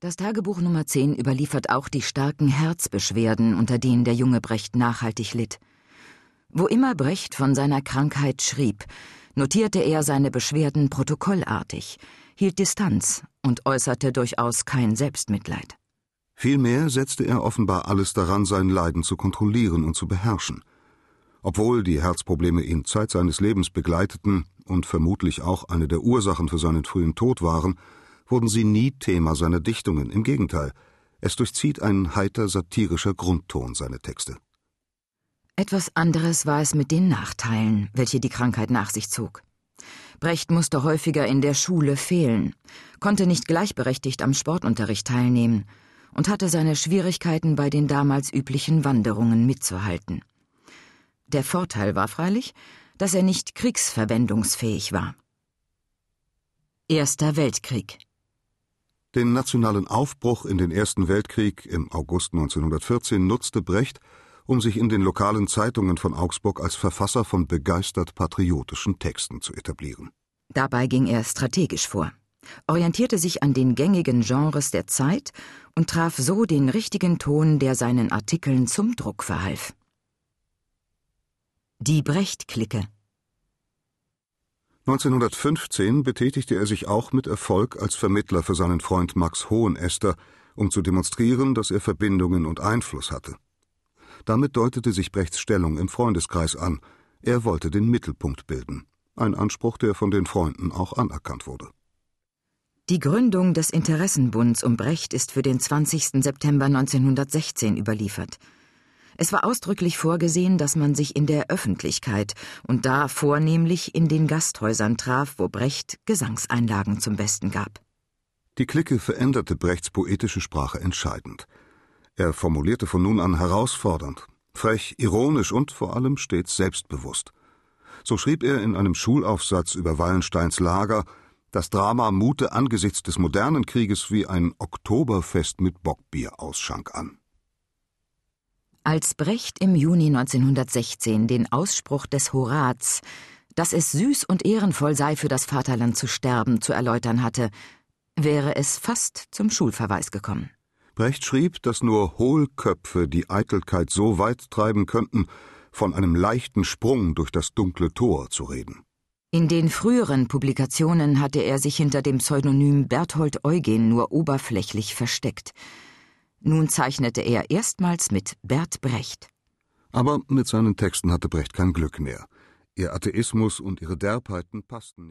Das Tagebuch Nummer 10 überliefert auch die starken Herzbeschwerden, unter denen der junge Brecht nachhaltig litt. Wo immer Brecht von seiner Krankheit schrieb, notierte er seine Beschwerden protokollartig, hielt Distanz und äußerte durchaus kein Selbstmitleid. Vielmehr setzte er offenbar alles daran, sein Leiden zu kontrollieren und zu beherrschen. Obwohl die Herzprobleme ihn Zeit seines Lebens begleiteten und vermutlich auch eine der Ursachen für seinen frühen Tod waren, wurden sie nie Thema seiner Dichtungen, im Gegenteil, es durchzieht ein heiter satirischer Grundton seine Texte. Etwas anderes war es mit den Nachteilen, welche die Krankheit nach sich zog. Brecht musste häufiger in der Schule fehlen, konnte nicht gleichberechtigt am Sportunterricht teilnehmen und hatte seine Schwierigkeiten bei den damals üblichen Wanderungen mitzuhalten. Der Vorteil war freilich, dass er nicht kriegsverwendungsfähig war. Erster Weltkrieg den nationalen Aufbruch in den Ersten Weltkrieg im August 1914 nutzte Brecht, um sich in den lokalen Zeitungen von Augsburg als Verfasser von begeistert patriotischen Texten zu etablieren. Dabei ging er strategisch vor, orientierte sich an den gängigen Genres der Zeit und traf so den richtigen Ton, der seinen Artikeln zum Druck verhalf. Die Brecht-Clique 1915 betätigte er sich auch mit Erfolg als Vermittler für seinen Freund Max Hohenester, um zu demonstrieren, dass er Verbindungen und Einfluss hatte. Damit deutete sich Brechts Stellung im Freundeskreis an. Er wollte den Mittelpunkt bilden. Ein Anspruch, der von den Freunden auch anerkannt wurde. Die Gründung des Interessenbunds um Brecht ist für den 20. September 1916 überliefert. Es war ausdrücklich vorgesehen, dass man sich in der Öffentlichkeit und da vornehmlich in den Gasthäusern traf, wo Brecht Gesangseinlagen zum Besten gab. Die Clique veränderte Brechts poetische Sprache entscheidend. Er formulierte von nun an herausfordernd, frech, ironisch und vor allem stets selbstbewusst. So schrieb er in einem Schulaufsatz über Wallensteins Lager, das Drama mute angesichts des modernen Krieges wie ein Oktoberfest mit Bockbierausschank an. Als Brecht im Juni 1916 den Ausspruch des Horaz, dass es süß und ehrenvoll sei, für das Vaterland zu sterben, zu erläutern hatte, wäre es fast zum Schulverweis gekommen. Brecht schrieb, dass nur Hohlköpfe die Eitelkeit so weit treiben könnten, von einem leichten Sprung durch das dunkle Tor zu reden. In den früheren Publikationen hatte er sich hinter dem Pseudonym Berthold Eugen nur oberflächlich versteckt. Nun zeichnete er erstmals mit Bert Brecht. Aber mit seinen Texten hatte Brecht kein Glück mehr. Ihr Atheismus und ihre Derbheiten passten nicht.